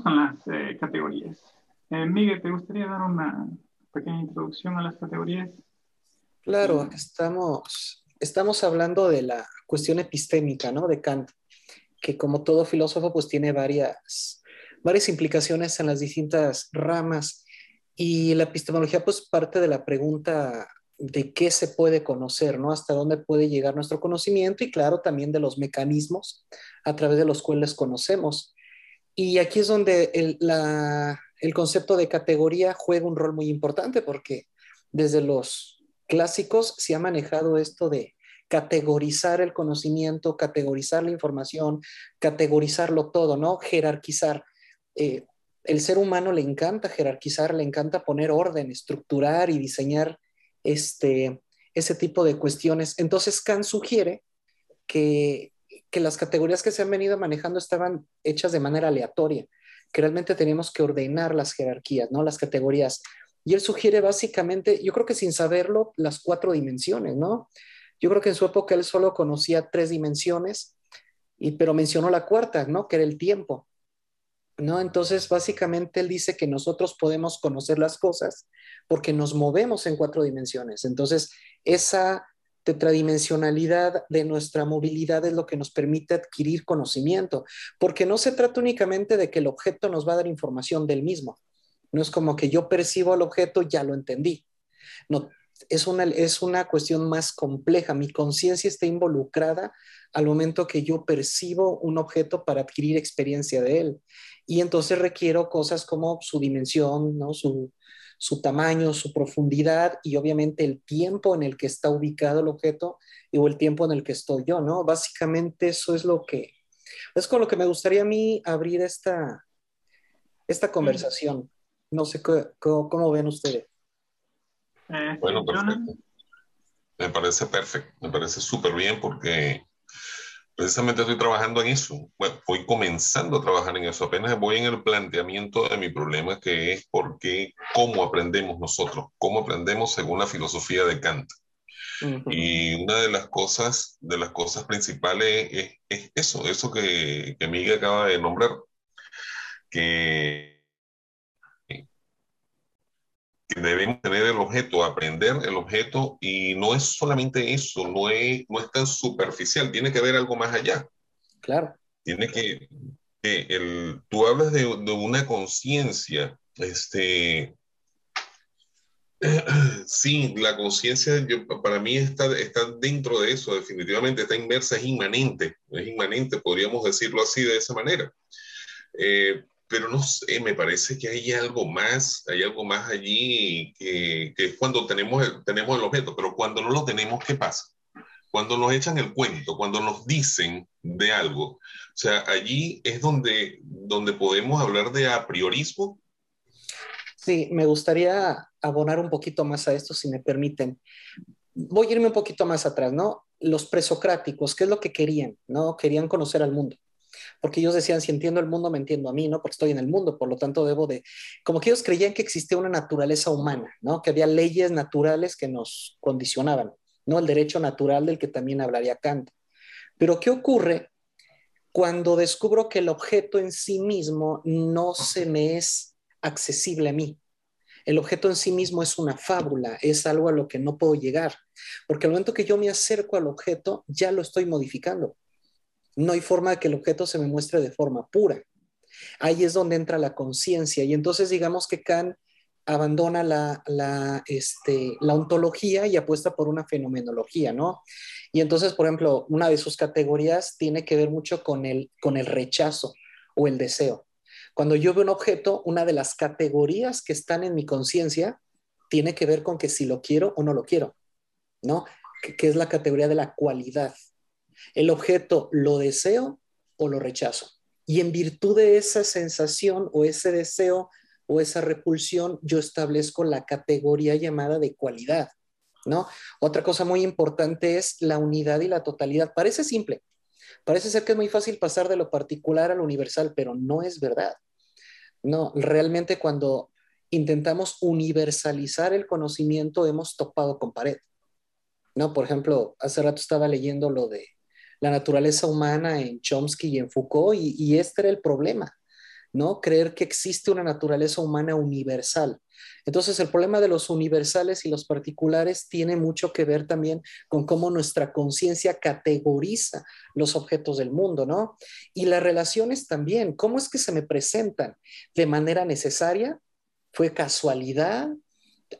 con las eh, categorías. Eh, Miguel, ¿te gustaría dar una pequeña introducción a las categorías? Claro, estamos, estamos hablando de la cuestión epistémica, ¿no? De Kant, que como todo filósofo, pues tiene varias, varias implicaciones en las distintas ramas. Y la epistemología, pues parte de la pregunta de qué se puede conocer, ¿no? Hasta dónde puede llegar nuestro conocimiento y claro, también de los mecanismos a través de los cuales conocemos. Y aquí es donde el, el concepto de categoría juega un rol muy importante porque desde los clásicos se ha manejado esto de categorizar el conocimiento, categorizar la información, categorizarlo todo, ¿no? Jerarquizar. Eh, el ser humano le encanta jerarquizar, le encanta poner orden, estructurar y diseñar este, ese tipo de cuestiones. Entonces, Kant sugiere que, que las categorías que se han venido manejando estaban hechas de manera aleatoria, que realmente teníamos que ordenar las jerarquías, ¿no? Las categorías. Y él sugiere básicamente, yo creo que sin saberlo, las cuatro dimensiones, ¿no? Yo creo que en su época él solo conocía tres dimensiones, y, pero mencionó la cuarta, ¿no? Que era el tiempo. ¿no? Entonces, básicamente él dice que nosotros podemos conocer las cosas porque nos movemos en cuatro dimensiones. Entonces, esa tetradimensionalidad de nuestra movilidad es lo que nos permite adquirir conocimiento, porque no se trata únicamente de que el objeto nos va a dar información del mismo. No es como que yo percibo el objeto, ya lo entendí. No, es una, es una cuestión más compleja. Mi conciencia está involucrada al momento que yo percibo un objeto para adquirir experiencia de él y entonces requiero cosas como su dimensión, ¿no? su, tamaño, su profundidad y obviamente el tiempo en el que está ubicado el objeto o el tiempo en el que estoy yo, ¿no? Básicamente eso es lo que, es con lo que me gustaría a mí abrir esta, esta conversación. No sé cómo, ven ustedes. Eh, bueno, perfecto. Me parece perfecto, me parece súper bien porque Precisamente estoy trabajando en eso. Bueno, voy comenzando a trabajar en eso. Apenas voy en el planteamiento de mi problema, que es por qué, cómo aprendemos nosotros, cómo aprendemos según la filosofía de Kant. Y una de las cosas, de las cosas principales es, es eso, eso que, que Miguel acaba de nombrar, que debemos tener el objeto, aprender el objeto y no es solamente eso, no es, no es tan superficial, tiene que haber algo más allá. Claro. Tiene que, el, tú hablas de, de una conciencia, este, sí, la conciencia para mí está, está dentro de eso, definitivamente está inmersa, es inmanente, es inmanente, podríamos decirlo así de esa manera. Eh, pero no sé, me parece que hay algo más, hay algo más allí que, que, es cuando tenemos el, tenemos el objeto, pero cuando no lo tenemos, ¿qué pasa? Cuando nos echan el cuento, cuando nos dicen de algo, o sea, allí es donde, donde podemos hablar de a priorismo. Sí, me gustaría abonar un poquito más a esto, si me permiten. Voy a irme un poquito más atrás, ¿no? Los presocráticos, ¿qué es lo que querían? ¿No? Querían conocer al mundo porque ellos decían, si entiendo el mundo, me entiendo a mí, ¿no? Porque estoy en el mundo, por lo tanto debo de, como que ellos creían que existía una naturaleza humana, ¿no? Que había leyes naturales que nos condicionaban, ¿no? El derecho natural del que también hablaría Kant. Pero ¿qué ocurre cuando descubro que el objeto en sí mismo no se me es accesible a mí? El objeto en sí mismo es una fábula, es algo a lo que no puedo llegar, porque al momento que yo me acerco al objeto, ya lo estoy modificando. No hay forma de que el objeto se me muestre de forma pura. Ahí es donde entra la conciencia. Y entonces digamos que Kant abandona la, la, este, la ontología y apuesta por una fenomenología, ¿no? Y entonces, por ejemplo, una de sus categorías tiene que ver mucho con el, con el rechazo o el deseo. Cuando yo veo un objeto, una de las categorías que están en mi conciencia tiene que ver con que si lo quiero o no lo quiero, ¿no? que es la categoría de la cualidad. El objeto lo deseo o lo rechazo. Y en virtud de esa sensación o ese deseo o esa repulsión, yo establezco la categoría llamada de cualidad, ¿no? Otra cosa muy importante es la unidad y la totalidad. Parece simple, parece ser que es muy fácil pasar de lo particular a lo universal, pero no es verdad. No, realmente cuando intentamos universalizar el conocimiento hemos topado con pared. No, por ejemplo, hace rato estaba leyendo lo de la naturaleza humana en Chomsky y en Foucault, y, este era el problema. ¿no? Creer que existe una naturaleza humana universal. Entonces, el problema de los universales y los particulares tiene mucho que ver también con cómo nuestra conciencia categoriza los objetos del mundo, ¿no? Y las relaciones también, ¿cómo es que se me presentan de manera necesaria? ¿Fue casualidad?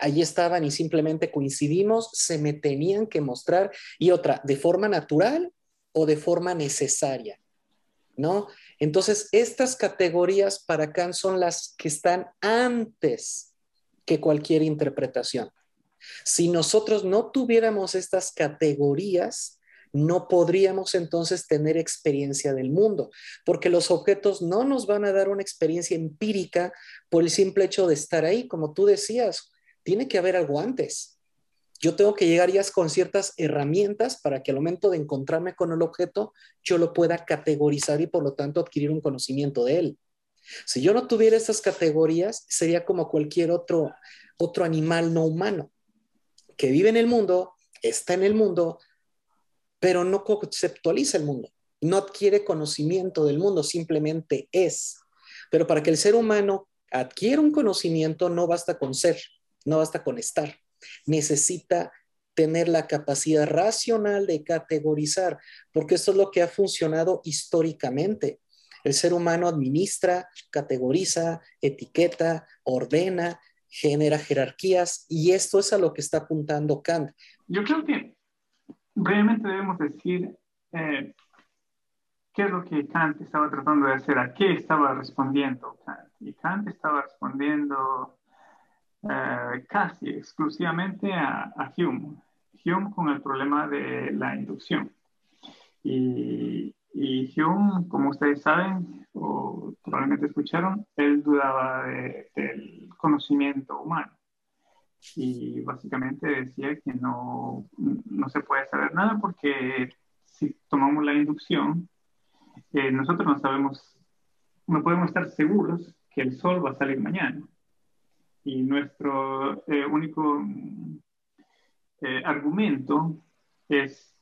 Allí estaban y simplemente coincidimos, se me tenían que mostrar. Y otra, ¿de forma natural o de forma necesaria? ¿No? Entonces, estas categorías para Kant son las que están antes que cualquier interpretación. Si nosotros no tuviéramos estas categorías, no podríamos entonces tener experiencia del mundo, porque los objetos no nos van a dar una experiencia empírica por el simple hecho de estar ahí, como tú decías, tiene que haber algo antes. Yo tengo que llegar ya con ciertas herramientas para que al momento de encontrarme con el objeto, yo lo pueda categorizar y por lo tanto adquirir un conocimiento de él. Si yo no tuviera estas categorías, sería como cualquier otro, otro animal no humano que vive en el mundo, está en el mundo, pero no conceptualiza el mundo, no adquiere conocimiento del mundo, simplemente es. Pero para que el ser humano adquiera un conocimiento, no basta con ser, no basta con estar, necesita tener la capacidad racional de categorizar, porque esto es lo que ha funcionado históricamente. El ser humano administra, categoriza, etiqueta, ordena, genera jerarquías y esto es a lo que está apuntando Kant. Yo creo que brevemente debemos decir eh, qué es lo que Kant estaba tratando de hacer, a qué estaba respondiendo Kant. Y Kant estaba respondiendo eh, casi exclusivamente a, a, Hume. Hume con el problema de la inducción. Y, y Hume, como ustedes saben, o probablemente escucharon, él dudaba del conocimiento humano. Y básicamente decía que no, no se puede saber nada porque si tomamos la inducción, eh, nosotros no sabemos, no podemos estar seguros que el sol va a salir mañana y nuestro eh, único eh, argumento es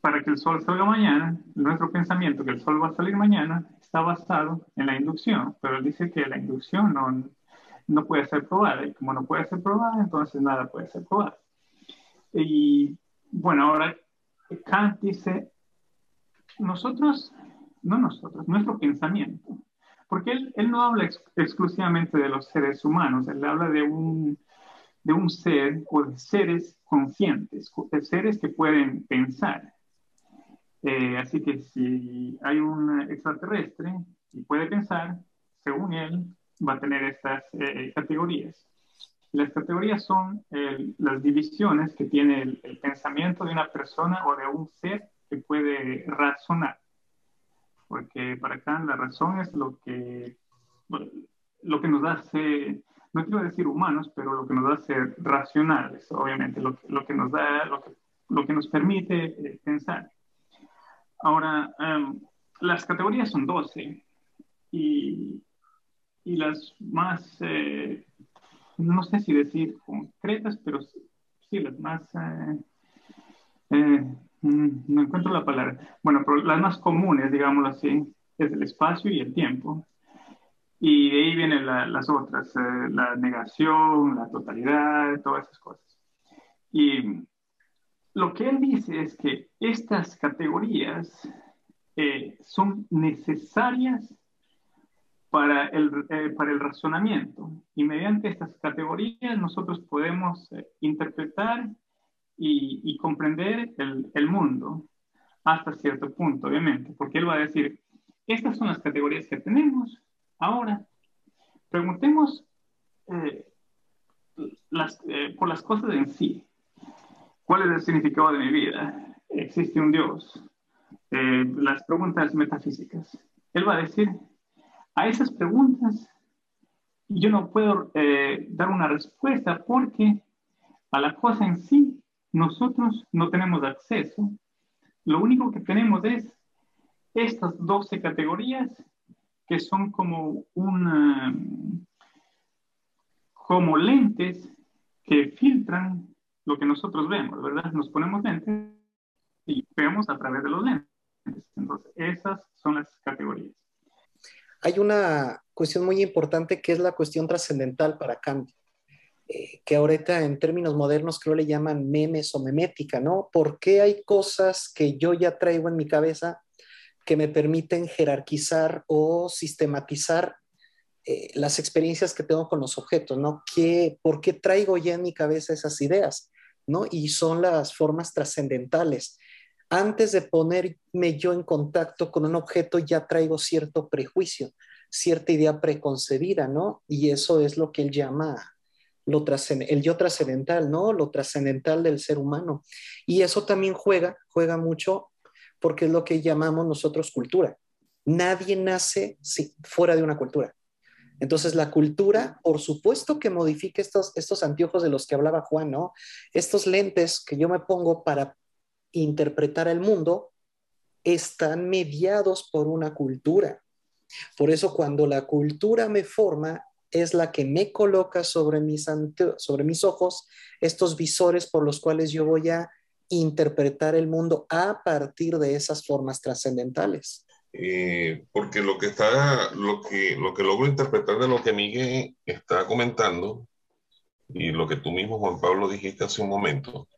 para que el sol salga mañana, nuestro pensamiento que el sol va a salir mañana está basado en la inducción, pero él dice que la inducción no, no puede ser probada y como no puede ser probada, entonces nada puede ser probado. Y bueno, ahora Kant dice, nosotros, no nosotros, nuestro pensamiento porque él, no habla exclusivamente de los seres humanos, él habla de un, de un ser o de seres conscientes, de seres que pueden pensar. Eh, así que si hay un extraterrestre y puede pensar, según él, va a tener estas eh, categorías. Las categorías son las divisiones que tiene el, pensamiento de una persona o de un ser que puede razonar porque para Kant la razón es lo que, lo que nos hace, no quiero decir humanos, pero lo que nos hace racionales, obviamente, lo, lo que nos da, lo que, lo que nos permite eh, pensar. Ahora, em, las categorías son 12 y, y las más, eh, no sé si decir concretas, pero sí, las más... Eh, Mm, no encuentro la palabra. Bueno, pero las más comunes, digámoslo así, es el espacio y el tiempo. Y de ahí vienen las otras, eh, la negación, la totalidad, todas esas cosas. Y lo que él dice es que estas categorías eh, son necesarias para el, eh, para el razonamiento. Y mediante estas categorías nosotros podemos interpretar y, comprender el, el, mundo hasta cierto punto, obviamente, porque él va a decir, estas son las categorías que tenemos, ahora preguntemos eh, las, eh, por las cosas en sí. ¿Cuál es el significado de mi vida? ¿Existe un Dios? Eh, las preguntas metafísicas. Él va a decir, a esas preguntas yo no puedo dar una respuesta porque a la cosa en sí nosotros no tenemos acceso. Lo único que tenemos es estas 12 categorías que son como una, como lentes que filtran lo que nosotros vemos, ¿verdad? Nos ponemos lentes y vemos a través de los lentes. Entonces, esas son las categorías. hay una cuestión muy importante que es la cuestión trascendental para Kant, eh, que ahorita en términos modernos creo le llaman memes o memética, ¿no? ¿Por qué hay cosas que yo ya traigo en mi cabeza que me permiten jerarquizar o sistematizar eh, las experiencias que tengo con los objetos, ¿no? ¿Qué, ¿Por qué traigo ya en mi cabeza esas ideas? ¿no? Y son las formas trascendentales. Antes de ponerme yo en contacto con un objeto, ya traigo cierto prejuicio, cierta idea preconcebida, ¿no? Y eso es lo que él llama lo el yo trascendental, ¿no? Lo trascendental del ser humano. Y eso también juega, juega mucho porque es lo que llamamos nosotros cultura. Nadie nace fuera de una cultura. Entonces, la cultura, por supuesto que modifica estos, estos anteojos de los que hablaba Juan, ¿no? Estos lentes que yo me pongo para interpretar el mundo están mediados por una cultura. Por eso, cuando la cultura me forma, es la que me coloca sobre mis, sobre mis ojos estos visores por los cuales yo voy a interpretar el mundo a partir de esas formas trascendentales. Eh, porque lo que está, lo que, lo que logro interpretar de lo que Miguel está comentando y lo que tú mismo, Juan Pablo, dijiste hace un momento,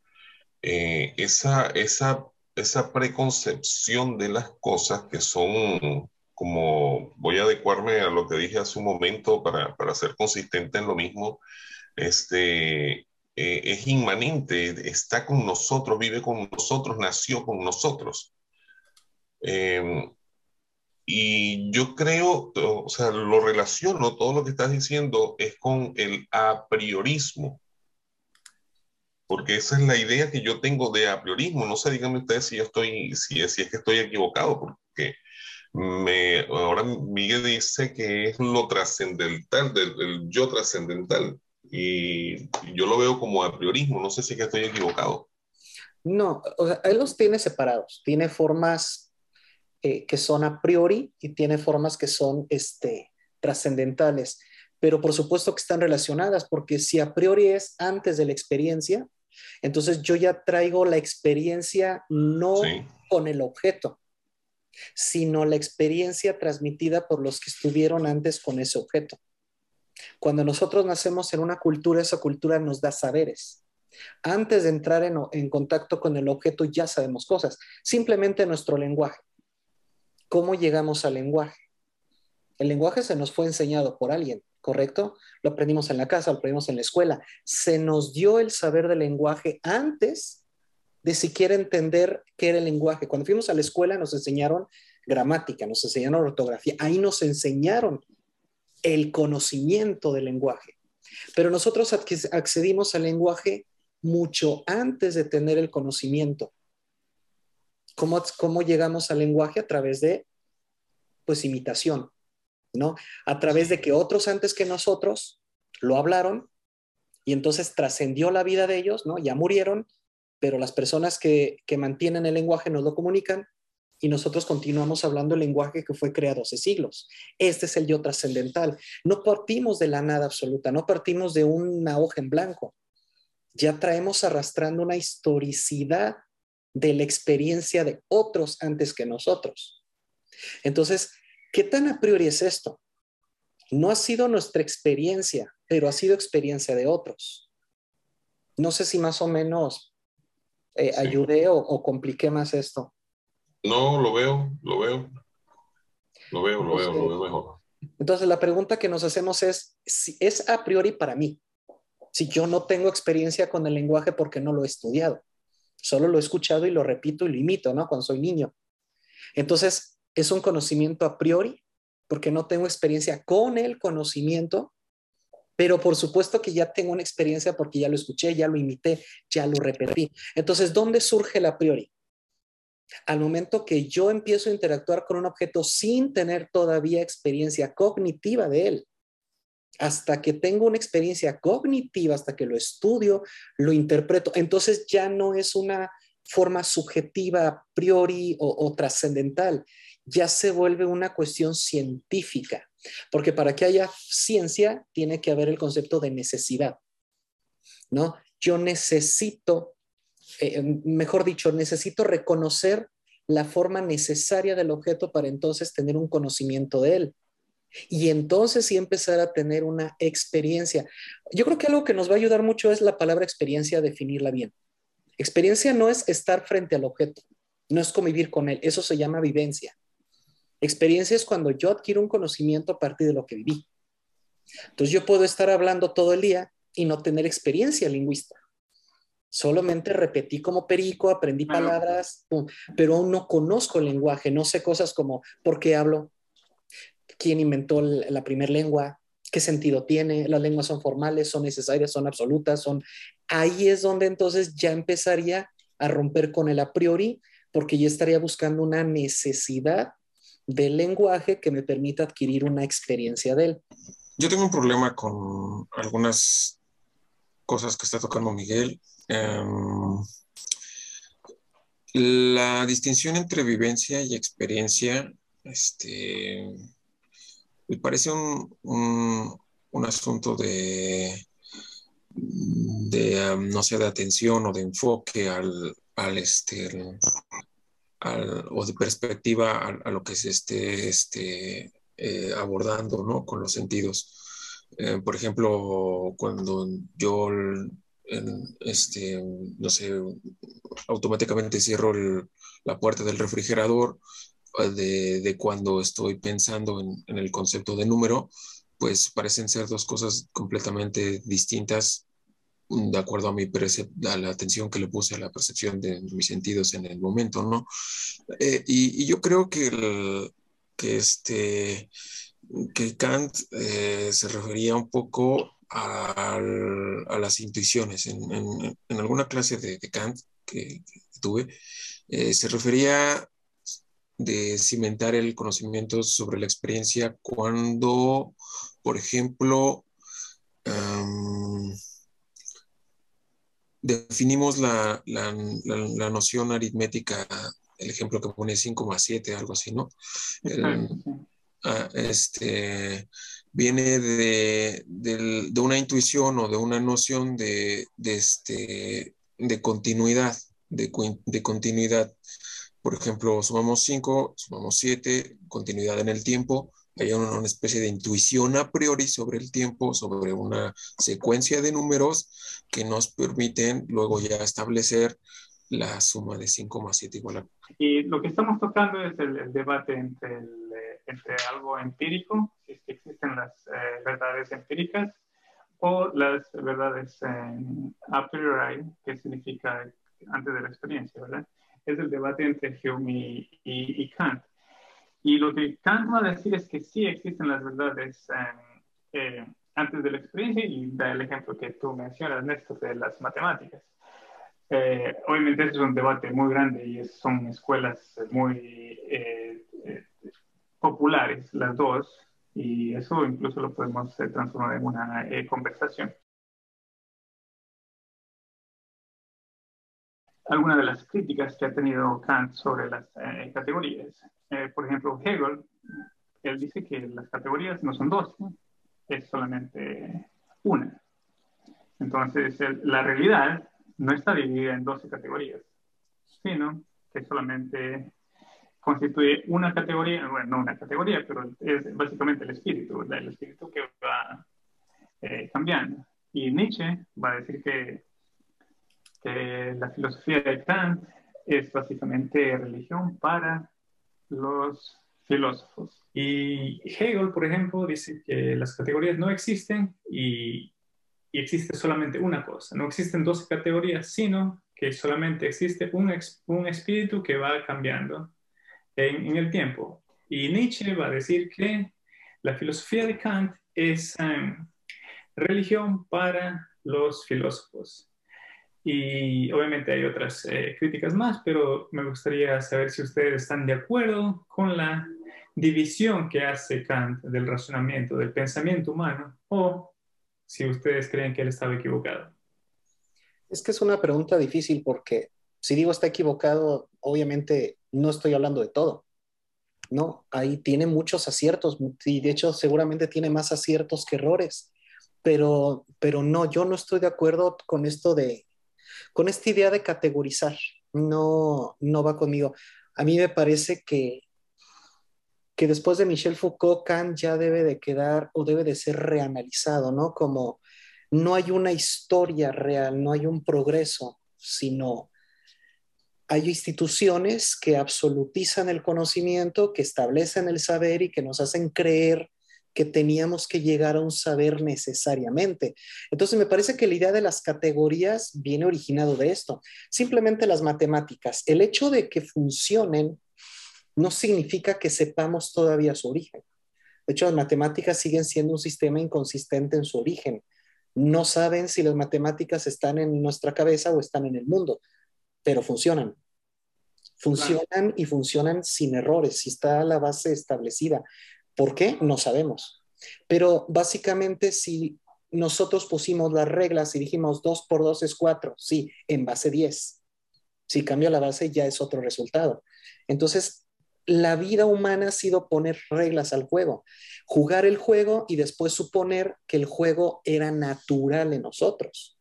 eh, esa, esa, esa preconcepción de las cosas que son como, voy a adecuarme a lo que dije hace un momento para, para ser consistente en lo mismo, este, eh, es inmanente, está con nosotros, vive con nosotros, nació con nosotros. Eh, y yo creo, o sea, lo relaciono, todo lo que estás diciendo es con el a priorismo. Porque esa es la idea que yo tengo de a priorismo. No sé, díganme ustedes si yo estoy, si si es que estoy equivocado, porque me, ahora Miguel dice que es lo trascendental, del, yo trascendental. Y yo lo veo como a priorismo. No sé si es que estoy equivocado. No, o sea, él los tiene separados. Tiene formas eh, que son a priori y tiene formas que son este, trascendentales. Pero por supuesto que están relacionadas, porque si a priori es antes de la experiencia, entonces yo ya traigo la experiencia no con el objeto, sino la experiencia transmitida por los que estuvieron antes con ese objeto. Cuando nosotros nacemos en una cultura, esa cultura nos da saberes. Antes de entrar en, en contacto con el objeto ya sabemos cosas, simplemente nuestro lenguaje. ¿Cómo llegamos al lenguaje? El lenguaje se nos fue enseñado por alguien, ¿correcto? Lo aprendimos en la casa, lo aprendimos en la escuela. Se nos dio el saber del lenguaje antes de siquiera entender qué era el lenguaje. Cuando fuimos a la escuela nos enseñaron gramática, nos enseñaron ortografía, ahí nos enseñaron el conocimiento del lenguaje. Pero nosotros accedimos al lenguaje mucho antes de tener el conocimiento. ¿Cómo, llegamos al lenguaje? A través de, pues, imitación, ¿no? A través de que otros antes que nosotros lo hablaron y entonces trascendió la vida de ellos, ¿no? Ya murieron, pero las personas que, que mantienen el lenguaje nos lo comunican y nosotros continuamos hablando el lenguaje que fue creado hace siglos. Este es el yo trascendental. No partimos de la nada absoluta, no partimos de una hoja en blanco. Ya traemos arrastrando una historicidad de la experiencia de otros antes que nosotros. Entonces, ¿qué tan a priori es esto? No ha sido nuestra experiencia, pero ha sido experiencia de otros. No sé si más o menos eh, ayudé o, compliqué más esto. No, lo veo, lo veo. Lo veo, lo veo, lo veo mejor. Entonces, la pregunta que nos hacemos es, si es a priori para mí, si yo no tengo experiencia con el lenguaje porque no lo he estudiado. Solo lo he escuchado y lo repito y lo imito, ¿no? Cuando soy niño. Entonces, es un conocimiento a priori, porque no tengo experiencia con el conocimiento, pero por supuesto que ya tengo una experiencia porque ya lo escuché, ya lo imité, ya lo repetí. Entonces, ¿dónde surge el a priori? Al momento que yo empiezo a interactuar con un objeto sin tener todavía experiencia cognitiva de él hasta que tengo una experiencia cognitiva, hasta que lo estudio, lo interpreto, entonces ya no es una forma subjetiva a priori o, trascendental, ya se vuelve una cuestión científica, porque para que haya ciencia tiene que haber el concepto de necesidad, ¿no? Yo necesito, eh, mejor dicho, necesito reconocer la forma necesaria del objeto para entonces tener un conocimiento de él. Y entonces sí empezar a tener una experiencia. Yo creo que algo que nos va a ayudar mucho es la palabra experiencia, definirla bien. Experiencia no es estar frente al objeto, no es convivir con él, eso se llama vivencia. Experiencia es cuando yo adquiero un conocimiento a partir de lo que viví. Entonces yo puedo estar hablando todo el día y no tener experiencia lingüista. Solamente repetí como perico, aprendí palabras, pero aún no conozco el lenguaje, no sé cosas como por qué hablo, quién inventó la primera lengua, qué sentido tiene, las lenguas son formales, son necesarias, son absolutas, son... Ahí es donde entonces ya empezaría a romper con el a priori, porque ya estaría buscando una necesidad del lenguaje que me permita adquirir una experiencia de él. Yo tengo un problema con algunas cosas que está tocando Miguel. Em, la distinción entre vivencia y experiencia, este, me parece un, asunto de, de no sé, de atención o de enfoque al, al este, o de perspectiva a, lo que se esté este, eh, abordando, ¿no? Con los sentidos. Eh, por ejemplo, cuando yo, este, no sé, automáticamente cierro la puerta del refrigerador, de, cuando estoy pensando en, el concepto de número, pues parecen ser dos cosas completamente distintas de acuerdo a, mi a la atención que le puse a la percepción de mis sentidos en el momento, ¿no? Eh, y, yo creo que, que, este, que Kant eh, se refería un poco a, las intuiciones. En, alguna clase de, Kant que, tuve, eh, se refería de cimentar el conocimiento sobre la experiencia cuando, por ejemplo, definimos la, noción aritmética, el ejemplo que pone 5 más 7, algo así, ¿no? Ah, este, viene de, una intuición o de una noción de, este, de continuidad, de, de continuidad por ejemplo, sumamos 5, sumamos 7, continuidad en el tiempo, hay una, especie de intuición a priori sobre el tiempo, sobre una secuencia de números que nos permiten luego ya establecer la suma de 5 más 7 igual a... Y lo que estamos tocando es el, debate entre, eh, entre, algo empírico, si es que existen las eh, verdades empíricas, o las verdades a priori, que significa antes de la experiencia, ¿verdad? es el debate entre Hume y, Kant. Y lo que Kant va a decir es que sí existen las verdades eh, antes de la experiencia y da el ejemplo que tú mencionas, Néstor, de las matemáticas. Eh, obviamente es un debate muy grande y son escuelas muy eh, populares las dos y eso incluso lo podemos transformar en una conversación. Algunas de las críticas que ha tenido Kant sobre las eh, categorías. Eh, por ejemplo, Hegel, él dice que las categorías no son dos, es solamente una. Entonces, la realidad no está dividida en 12 categorías, sino que solamente constituye una categoría, bueno, no una categoría, pero es básicamente el espíritu, el espíritu que va eh, cambiando. Y Nietzsche va a decir que la filosofía de Kant es básicamente religión para los filósofos. Y Hegel, por ejemplo, dice que las categorías no existen y, existe solamente una cosa. No existen dos categorías, sino que solamente existe un, un espíritu que va cambiando en, el tiempo. Y Nietzsche va a decir que la filosofía de Kant es em, religión para los filósofos. Y obviamente hay otras eh, críticas más, pero me gustaría saber si ustedes están de acuerdo con la división que hace Kant del razonamiento, del pensamiento humano, o si ustedes creen que él estaba equivocado. Es que es una pregunta difícil porque si digo está equivocado, obviamente no estoy hablando de todo. No, ahí tiene muchos aciertos y de hecho seguramente tiene más aciertos que errores. Pero, pero no, yo no estoy de acuerdo con esto de con esta idea de categorizar. No, no va conmigo. A mí me parece que, que después de Michel Foucault, Kant ya debe de quedar o debe de ser reanalizado, ¿no? Como no hay una historia real, no hay un progreso, sino hay instituciones que absolutizan el conocimiento, que establecen el saber y que nos hacen creer que teníamos que llegar a un saber necesariamente. Entonces, me parece que la idea de las categorías viene originado de esto. Simplemente las matemáticas. El hecho de que funcionen no significa que sepamos todavía su origen. De hecho, las matemáticas siguen siendo un sistema inconsistente en su origen. No saben si las matemáticas están en nuestra cabeza o están en el mundo, pero funcionan. Funcionan y funcionan sin errores, si está la base establecida. ¿Por qué? No sabemos. Pero básicamente si nosotros pusimos las reglas y dijimos 2 por 2 es 4, sí, en base 10. Si cambio la base ya es otro resultado. Entonces, la vida humana ha sido poner reglas al juego, jugar el juego y después suponer que el juego era natural en nosotros.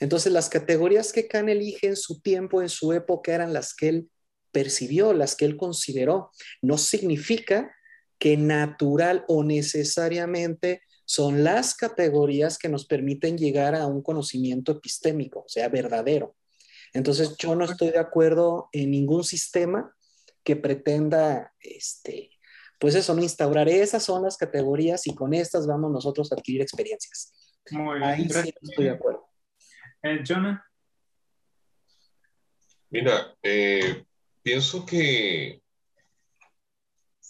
Entonces, las categorías que Kant elige en su tiempo, en su época, eran las que él percibió, las que él consideró. No significa que natural o necesariamente son las categorías que nos permiten llegar a un conocimiento epistémico, o sea, verdadero. Entonces, yo no estoy de acuerdo en ningún sistema que pretenda, este, pues eso, no instaurar esas son las categorías y con estas vamos nosotros a adquirir experiencias. Muy bien. Ahí sí estoy de acuerdo. Eh, Jonah. Mira, eh, pienso que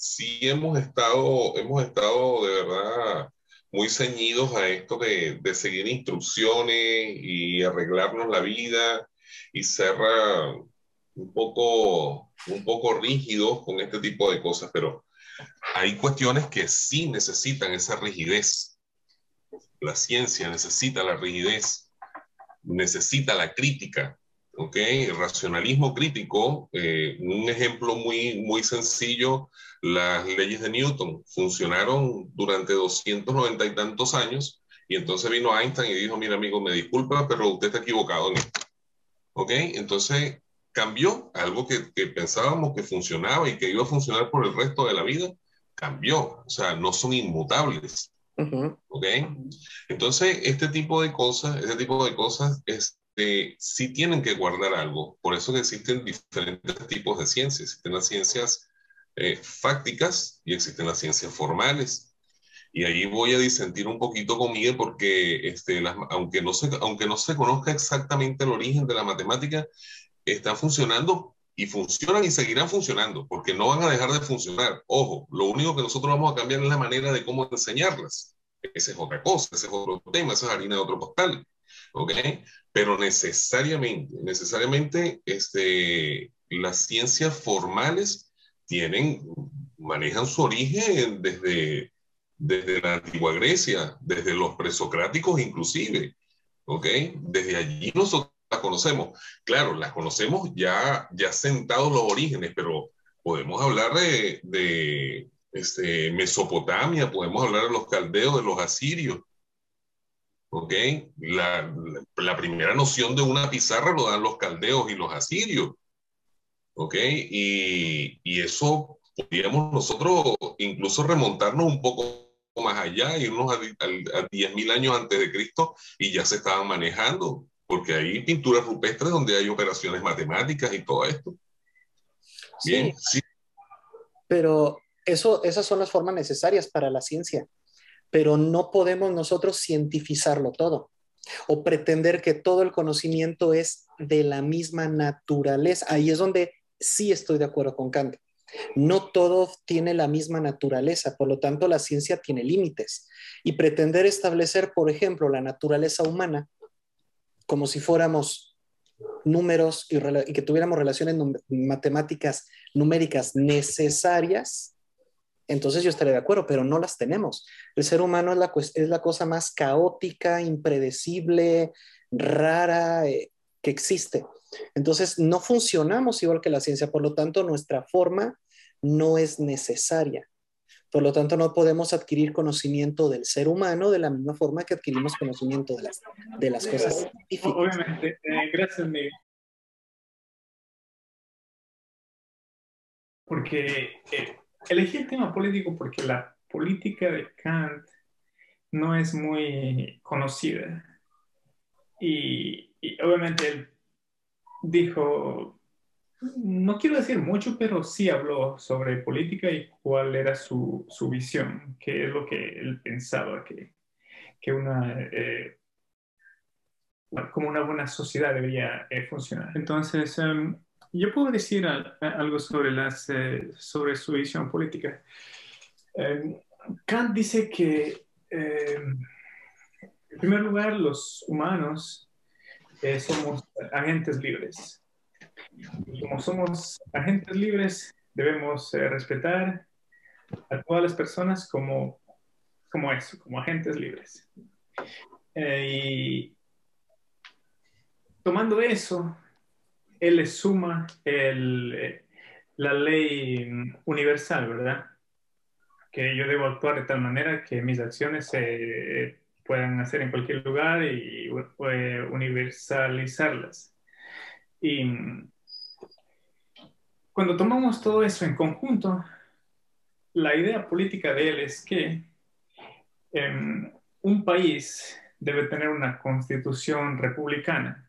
sí hemos estado, hemos estado de verdad muy ceñidos a esto de, de seguir instrucciones y arreglarnos la vida y ser un poco, un poco rígidos con este tipo de cosas, pero hay cuestiones que sí necesitan esa rigidez. La ciencia necesita la rigidez, necesita la crítica, ¿ok? Racionalismo crítico, eh, un ejemplo muy, muy sencillo, las leyes de Newton funcionaron durante 290 y tantos años y entonces vino Einstein y dijo, mira amigo, me disculpa, pero usted está equivocado en esto. ¿Ok? Entonces cambió algo que, que pensábamos que funcionaba y que iba a funcionar por el resto de la vida, cambió. O sea, no son inmutables. ¿Ok? Entonces, este tipo de cosas, este tipo de cosas, es, eh, sí tienen que guardar algo. Por eso existen diferentes tipos de ciencias. Existen las ciencias eh, fácticas y existen las ciencias formales. Y ahí voy a disentir un poquito con Miguel porque este, aunque, no se, aunque no se conozca exactamente el origen de la matemática, están funcionando y funcionan y seguirán funcionando porque no van a dejar de funcionar. Ojo, lo único que nosotros vamos a cambiar es la manera de cómo enseñarlas. Esa es otra cosa, ese es otro tema, esa es harina de otro costal. ¿Ok? Pero necesariamente, necesariamente, este, las ciencias formales tienen, manejan su origen desde, desde la antigua Grecia, desde los presocráticos inclusive. ¿Ok? Desde allí nosotros las conocemos. Claro, las conocemos ya, ya sentados los orígenes, pero podemos hablar de, de este, Mesopotamia, podemos hablar de los caldeos, de los asirios, ¿ok? La, la, primera noción de una pizarra lo dan los caldeos y los asirios, ¿ok? Y, y eso podríamos nosotros incluso remontarnos un poco más allá, irnos a, a, a 10.000 años antes de Cristo y ya se estaban manejando, porque hay pinturas rupestres donde hay operaciones matemáticas y todo esto. Bien, sí. Pero eso, esas son las formas necesarias para la ciencia pero no podemos nosotros cientificarlo todo o pretender que todo el conocimiento es de la misma naturaleza. Ahí es donde sí estoy de acuerdo con Kant. No todo tiene la misma naturaleza, por lo tanto la ciencia tiene límites. Y pretender establecer, por ejemplo, la naturaleza humana como si fuéramos números y, que tuviéramos relaciones matemáticas numéricas necesarias, entonces yo estaría de acuerdo, pero no las tenemos. El ser humano es la, es la cosa más caótica, impredecible, rara eh, que existe. Entonces no funcionamos igual que la ciencia, por lo tanto nuestra forma no es necesaria. Por lo tanto, no podemos adquirir conocimiento del ser humano de la misma forma que adquirimos conocimiento de las, de las cosas científicas. Obviamente. Eh, gracias, Miguel. Porque eh, elegí el tema político porque la política de Kant no es muy conocida. Y, obviamente él dijo, no quiero decir mucho, pero sí habló sobre política y cuál era su, su visión, qué es lo que él pensaba que, que una, eh, como una buena sociedad debería eh, funcionar. Entonces, em, yo puedo decir algo sobre, las, eh, sobre su visión política. Em, Kant dice que, em, en primer lugar, los humanos somos agentes libres como somos agentes libres, debemos eh, respetar a todas las personas como, como eso, como agentes libres. Eh, y tomando eso, él le suma eh, la ley universal, ¿verdad? Que yo debo actuar de tal manera que mis acciones se puedan hacer en cualquier lugar y universalizarlas. Y cuando tomamos todo eso en conjunto, la idea política de él es que em, un país debe tener una constitución republicana,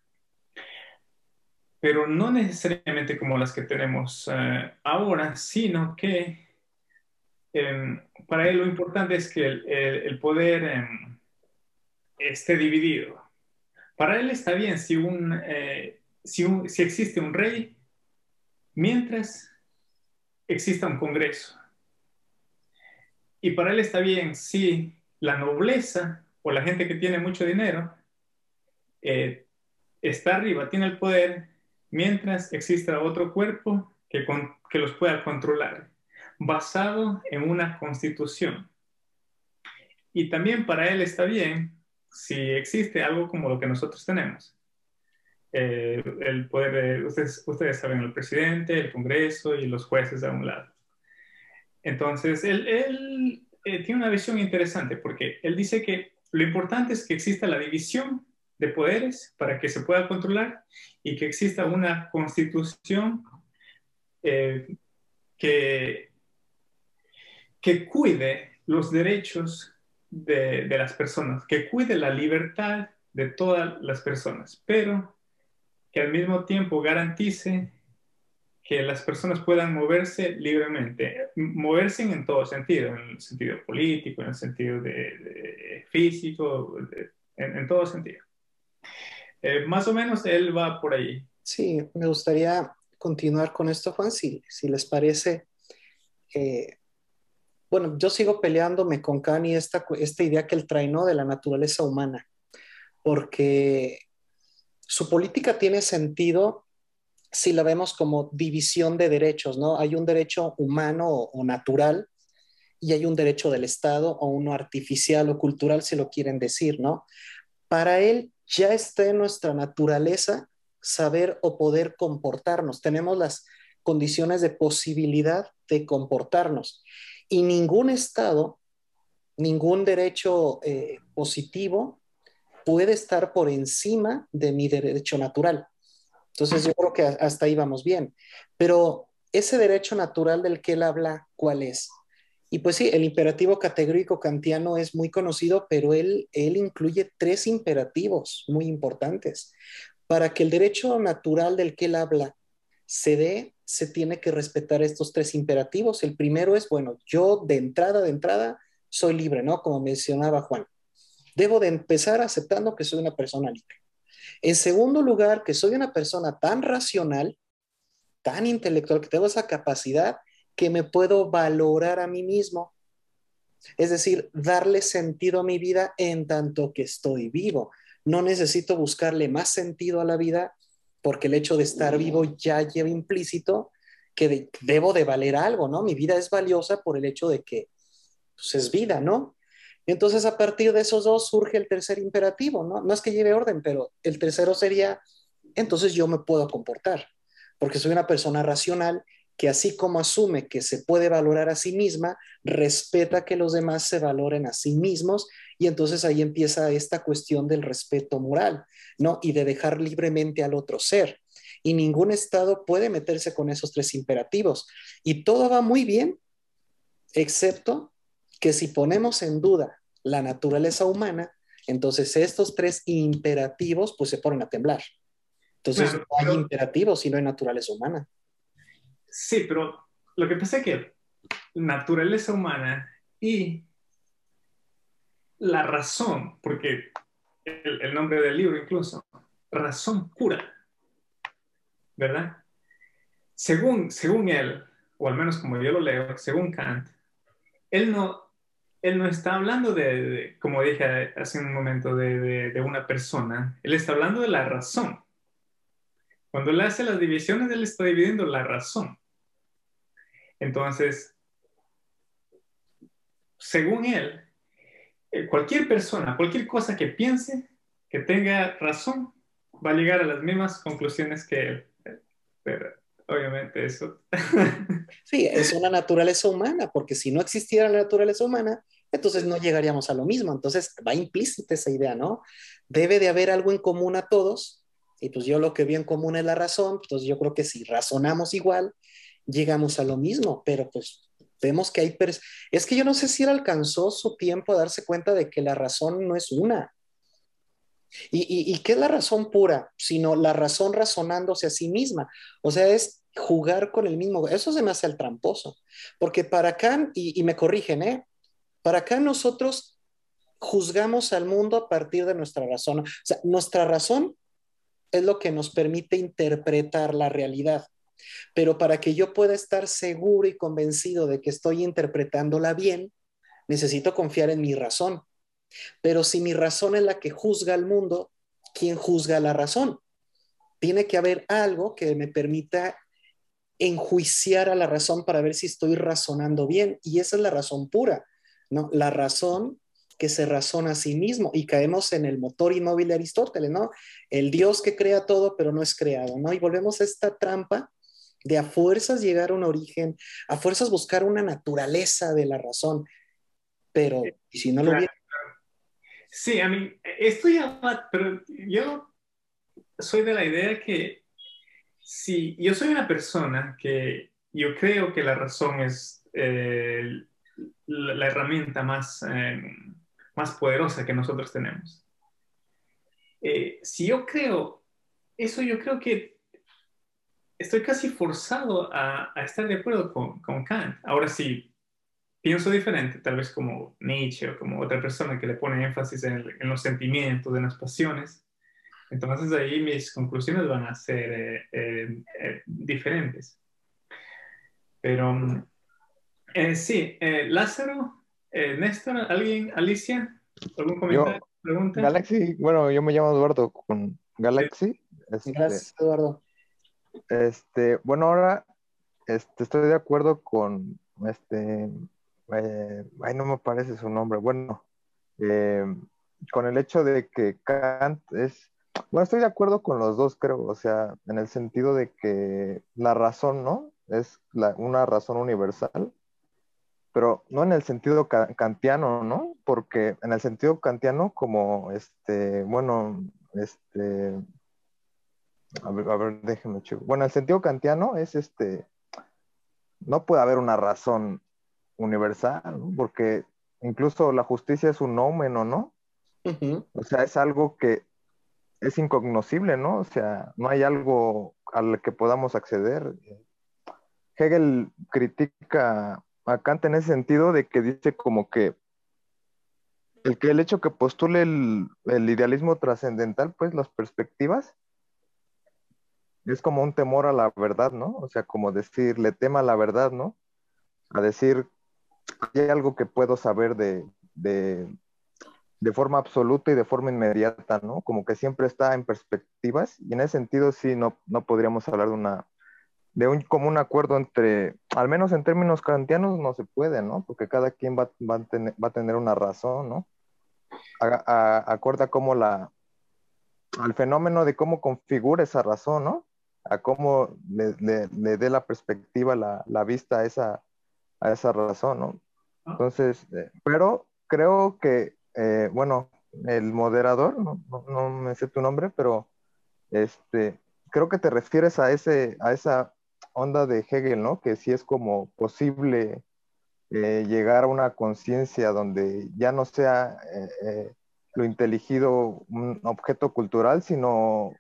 pero no necesariamente como las que tenemos eh, ahora, sino que em, para él lo importante es que el, poder em, esté dividido. Para él está bien si, un, eh, si, si existe un rey mientras exista un Congreso. Y para él está bien si la nobleza o la gente que tiene mucho dinero eh, está arriba, tiene el poder, mientras exista otro cuerpo que, los pueda controlar, basado en una constitución. Y también para él está bien si existe algo como lo que nosotros tenemos, eh, el poder, ustedes, ustedes saben, el presidente, el Congreso y los jueces a un lado. Entonces, él, él eh, tiene una visión interesante porque él dice que lo importante es que exista la división de poderes para que se pueda controlar y que exista una constitución eh, que, que cuide los derechos de, de, las personas, que cuide la libertad de todas las personas, pero que al mismo tiempo garantice que las personas puedan moverse libremente, moverse en todo sentido, en el sentido político, en el sentido de, físico, en, todo sentido. Eh, más o menos él va por ahí. Sí, me gustaría continuar con esto, Juan, si, si les parece. Eh, bueno, yo sigo peleándome con Kanye esta, esta idea que él trae, ¿no? De la naturaleza humana, porque su política tiene sentido si la vemos como división de derechos, ¿no? Hay un derecho humano o, natural y hay un derecho del Estado o uno artificial o cultural, si lo quieren decir, ¿no? Para él ya está en nuestra naturaleza saber o poder comportarnos. Tenemos las condiciones de posibilidad de comportarnos y ningún Estado, ningún derecho eh, positivo puede estar por encima de mi derecho natural. Entonces yo creo que hasta ahí vamos bien. Pero ese derecho natural del que él habla, ¿cuál es? Y pues sí, el imperativo categórico kantiano es muy conocido, pero él, él incluye tres imperativos muy importantes. Para que el derecho natural del que él habla se dé, se tiene que respetar estos tres imperativos. El primero es, bueno, yo de entrada, de entrada, soy libre, ¿no? Como mencionaba Juan. Debo de empezar aceptando que soy una persona libre. En segundo lugar, que soy una persona tan racional, tan intelectual, que tengo esa capacidad que me puedo valorar a mí mismo. Es decir, darle sentido a mi vida en tanto que estoy vivo. No necesito buscarle más sentido a la vida porque el hecho de estar vivo ya lleva implícito que debo de valer algo, ¿no? Mi vida es valiosa por el hecho de que pues, es vida, ¿no? Entonces, a partir de esos dos surge el tercer imperativo, ¿no? No es que lleve orden, pero el tercero sería, entonces yo me puedo comportar, porque soy una persona racional que así como asume que se puede valorar a sí misma, respeta que los demás se valoren a sí mismos y entonces ahí empieza esta cuestión del respeto moral, ¿no? Y de dejar libremente al otro ser. Y ningún Estado puede meterse con esos tres imperativos. Y todo va muy bien excepto que si ponemos en duda la naturaleza humana, entonces estos tres imperativos pues se ponen a temblar. Entonces no hay imperativos si no hay naturaleza humana. Sí, pero lo que pasa es que naturaleza humana y la razón, porque el, nombre del libro incluso, razón pura, ¿verdad? Según, según él, o al menos como yo lo leo, según Kant, él no, él no está hablando de, como dije hace un momento, de, de, una persona, él está hablando de la razón. Cuando él hace las divisiones, él está dividiendo la razón. Entonces, según él, eh, cualquier persona, cualquier cosa que piense, que tenga razón, va a llegar a las mismas conclusiones que él. Pero obviamente eso. Sí, es una naturaleza humana, porque si no existiera la naturaleza humana, entonces no llegaríamos a lo mismo. Entonces va implícita esa idea, ¿no? Debe de haber algo en común a todos, y pues yo lo que vi en común es la razón, entonces yo creo que si razonamos igual, llegamos a lo mismo, pero pues vemos que hay... Es que yo no sé si él alcanzó su tiempo a darse cuenta de que la razón no es una. ¿Y, y, qué es la razón pura? Sino la razón razonándose a sí misma. O sea, es jugar con el mismo. Eso se me hace el tramposo. Porque para acá, y, y me corrigen, ¿eh? Para acá nosotros juzgamos al mundo a partir de nuestra razón. O sea, nuestra razón es lo que nos permite interpretar la realidad. Pero para que yo pueda estar seguro y convencido de que estoy interpretándola bien, necesito confiar en mi razón. Pero si mi razón es la que juzga al mundo, ¿quién juzga la razón? Tiene que haber algo que me permita enjuiciar a la razón para ver si estoy razonando bien. Y esa es la razón pura, ¿no? La razón que se razona a sí mismo y caemos en el motor inmóvil de Aristóteles, ¿no? El Dios que crea todo pero no es creado, ¿no? Y volvemos a esta trampa de a fuerzas llegar a un origen, a fuerzas buscar una naturaleza de la razón. Pero, ¿y si no lo claro. Sí, a mí, esto ya pero yo soy de la idea que si yo soy una persona que yo creo que la razón es eh, la, herramienta más, eh, más poderosa que nosotros tenemos. Eh, si yo creo, eso yo creo que estoy casi forzado a, estar de acuerdo con, con, Kant. Ahora sí, pienso diferente, tal vez como Nietzsche o como otra persona que le pone énfasis en, los sentimientos, en las pasiones. Entonces ahí mis conclusiones van a ser eh, eh, eh, diferentes. Pero sí, Lázaro, Néstor, ¿alguien, Alicia? ¿Algún comentario? pregunta? Galaxy, bueno, yo me llamo Eduardo con Galaxy. Este, Gracias, Eduardo. Este, bueno, ahora este, estoy de acuerdo con este, eh, ay, no me parece su nombre, bueno, eh, con el hecho de que Kant es, bueno, estoy de acuerdo con los dos, creo, o sea, en el sentido de que la razón, ¿no? Es una razón universal, pero no en el sentido kantiano, ¿no? Porque en el sentido kantiano, como, este, bueno, este, a ver, a ver déjenme chico. Bueno, el sentido kantiano es este, no puede haber una razón universal, porque incluso la justicia es un nómeno, ¿no? O sea, es algo que es incognoscible, ¿no? O sea, no hay algo al que podamos acceder. Hegel critica a Kant en ese sentido de que dice como que el, que el hecho que postule el, el idealismo trascendental, pues las perspectivas, es como un temor a la verdad, ¿no? O sea, como decir, le tema a la verdad, ¿no? A decir, hay algo que puedo saber de, de, de, forma absoluta y de forma inmediata, ¿no? Como que siempre está en perspectivas y en ese sentido sí no, no podríamos hablar de una de un común acuerdo entre, al menos en términos kantianos no se puede, ¿no? Porque cada quien va, va, a, tener, va a, tener, una razón, ¿no? acorda como la, al fenómeno de cómo configura esa razón, ¿no? A cómo le, dé la perspectiva, la, la, vista a esa, a esa razón, ¿no? Ah. Entonces, eh, pero creo que, eh, bueno, el moderador, no, no, me sé tu nombre, pero este, creo que te refieres a, ese, a esa onda de Hegel, ¿no? Que sí es como posible eh, llegar a una conciencia donde ya no sea eh, eh, lo inteligido un objeto cultural, sino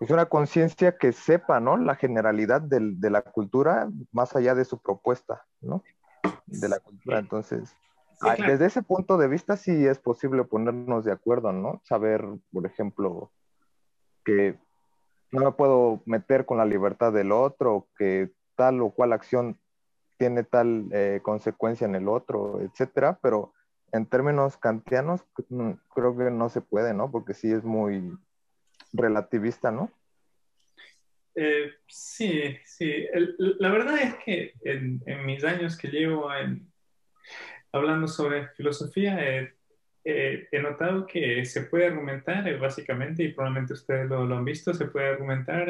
es una conciencia que sepa, ¿no? La generalidad de la cultura más allá de su propuesta, ¿no? De la cultura. Entonces, ah, desde ese punto de vista sí es posible ponernos de acuerdo, ¿no? Saber, por ejemplo, que no me puedo meter con la libertad del otro, que tal o cual acción tiene tal eh, consecuencia en el otro, etcétera, pero en términos kantianos mm, creo que no se puede, ¿no? Porque sí es muy relativista, ¿no? Eh, sí, sí. la verdad es que en, mis años que llevo hablando sobre filosofía, he notado que se puede argumentar, eh, básicamente, y probablemente ustedes lo, han visto, se puede argumentar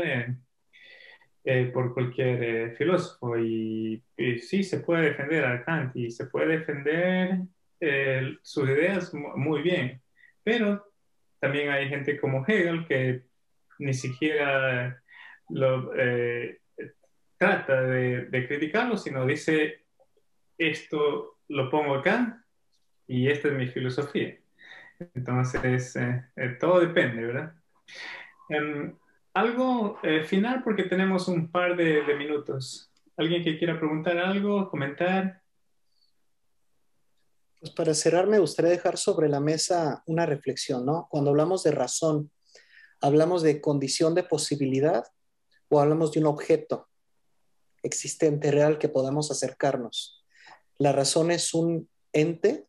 eh, por cualquier eh, filósofo. Y, sí, se puede defender a Kant y se puede defender eh, sus ideas muy bien. Pero también hay gente como Hegel que ni siquiera lo, trata de, de, criticarlo, sino dice, esto lo pongo acá y esta es mi filosofía. Entonces, todo depende, ¿verdad? Em, algo eh, final porque tenemos un par de, minutos. ¿Alguien que quiera preguntar algo, comentar? Pues para cerrar me gustaría dejar sobre la mesa una reflexión, ¿no? Cuando hablamos de razón, ¿hablamos de condición de posibilidad o hablamos de un objeto existente, real, que podamos acercarnos? ¿La razón es un ente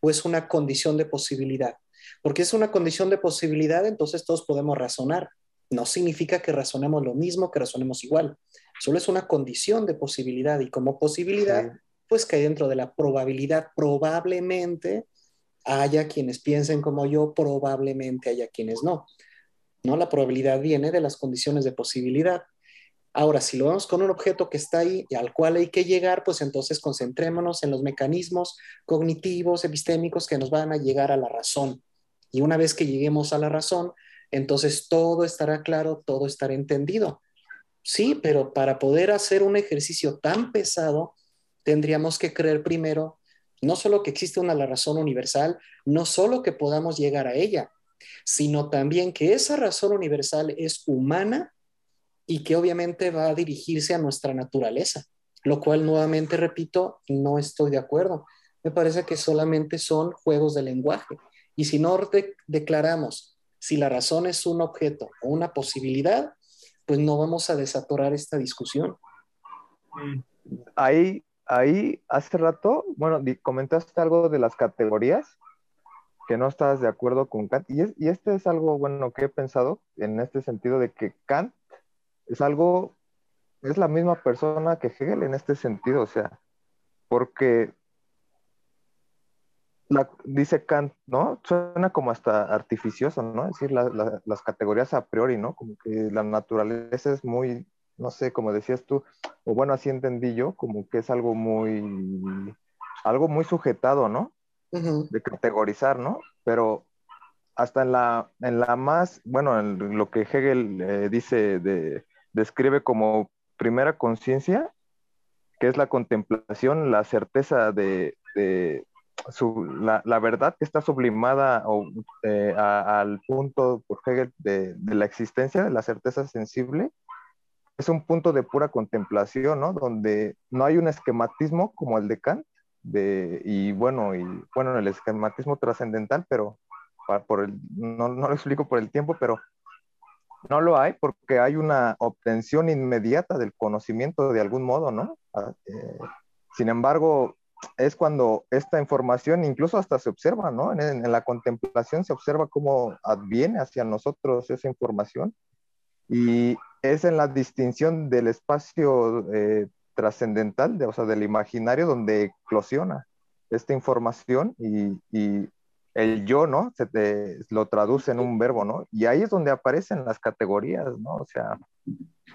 o es una condición de posibilidad? Porque es una condición de posibilidad, entonces todos podemos razonar no significa que razonemos lo mismo, que razonemos igual. Solo es una condición de posibilidad y como posibilidad, pues que dentro de la probabilidad probablemente haya quienes piensen como yo, probablemente haya quienes no. ¿No? La probabilidad viene de las condiciones de posibilidad. Ahora, si lo vemos con un objeto que está ahí y al cual hay que llegar, pues entonces concentrémonos en los mecanismos cognitivos, epistémicos que nos van a llegar a la razón. Y una vez que lleguemos a la razón, entonces todo estará claro, todo estará entendido. Sí, pero para poder hacer un ejercicio tan pesado, tendríamos que creer primero no solo que existe una razón universal, no solo que podamos llegar a ella, sino también que esa razón universal es humana y que obviamente va a dirigirse a nuestra naturaleza, lo cual nuevamente repito, no estoy de acuerdo. Me parece que solamente son juegos de lenguaje. Y si no declaramos si la razón es un objeto o una posibilidad, pues no vamos a desatorar esta discusión. Ahí, ahí, hace rato, bueno, comentaste algo de las categorías, que no estás de acuerdo con Kant, y, y este es algo, bueno, que he pensado en este sentido de que Kant es algo, es la misma persona que Hegel en este sentido, o sea, porque dice Kant, ¿no? Suena como hasta artificioso, ¿no? Es decir, las categorías a priori, ¿no? Como que la naturaleza es muy, no sé, como decías tú, o bueno, así entendí yo, como que es algo muy, algo muy sujetado, ¿no? De categorizar, ¿no? Pero hasta en la, en la más, bueno, en lo que Hegel eh, dice, de, describe como primera conciencia, que es la contemplación, la certeza de, la, verdad que está sublimada eh, al punto por Hegel de, la existencia, de la certeza sensible, es un punto de pura contemplación, ¿no? Donde no hay un esquematismo como el de Kant, de, y bueno, y bueno, el esquematismo trascendental, pero por el, no, lo explico por el tiempo, pero no lo hay porque hay una obtención inmediata del conocimiento de algún modo, ¿no? Ah, eh, sin embargo, es cuando esta información incluso hasta se observa, ¿no? En, la contemplación se observa cómo adviene hacia nosotros esa información y es en la distinción del espacio eh, trascendental, o sea, del imaginario, donde eclosiona esta información y, y el yo, ¿no? Se te, lo traduce en un verbo, ¿no? Y ahí es donde aparecen las categorías, ¿no? O sea,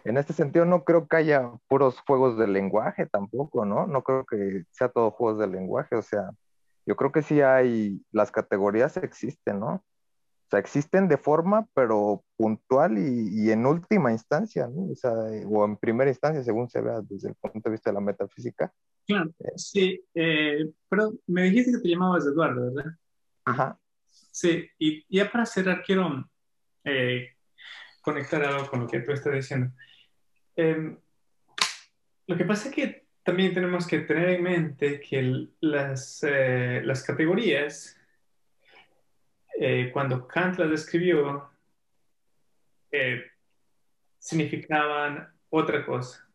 en este sentido no creo que haya puros juegos de lenguaje tampoco, ¿no? No creo que sea todo juegos de lenguaje, o sea, yo creo que sí hay, las categorías existen, ¿no? Sea, existen de forma, pero puntual y, en última instancia, ¿no? O, sea, o en primera instancia, según se vea desde el punto de vista de la metafísica. Claro, eh, sí, eh, pero me dijiste que te llamabas Eduardo, ¿verdad? Ajá. Sí, y ya para cerrar, quiero eh, conectar algo con lo que tú estás diciendo. Em, lo que pasa es que también tenemos que tener en mente que las, las categorías eh, cuando Kant las describió, eh, significaban otra cosa.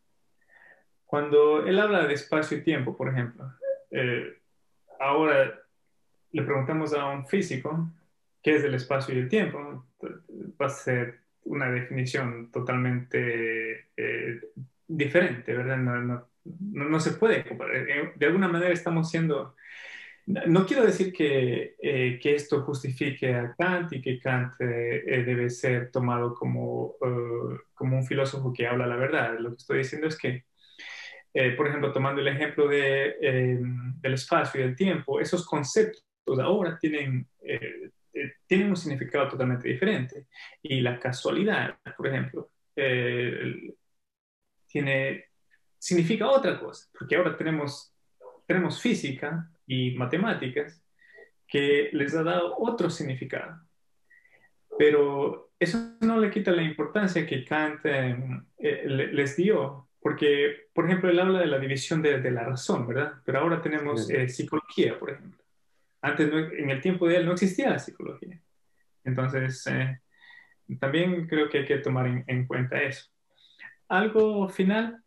Cuando él habla de espacio y tiempo, por ejemplo, eh, ahora le preguntamos a un físico qué es el espacio y el tiempo, va a ser una definición totalmente diferente, ¿verdad? No, no, no, se puede comparar. De alguna manera estamos siendo no quiero decir que, eh, que, esto justifique a Kant y que Kant eh, eh, debe ser tomado como, como un filósofo que habla la verdad. Lo que estoy diciendo es que, por ejemplo, tomando el ejemplo de, del espacio y del tiempo, esos conceptos ahora tienen, tienen un significado totalmente diferente. Y la casualidad, por ejemplo, tiene, significa otra cosa, porque ahora tenemos, tenemos física y matemáticas que les ha dado otro significado. Pero eso no le quita la importancia que Kant eh, eh, les dio, porque, por ejemplo, él habla de la división de, la razón, ¿verdad? Pero ahora tenemos eh, psicología, por ejemplo. Antes, en el tiempo de él, no existía la psicología. Entonces, también creo que hay que tomar en, en cuenta eso. ¿Algo final?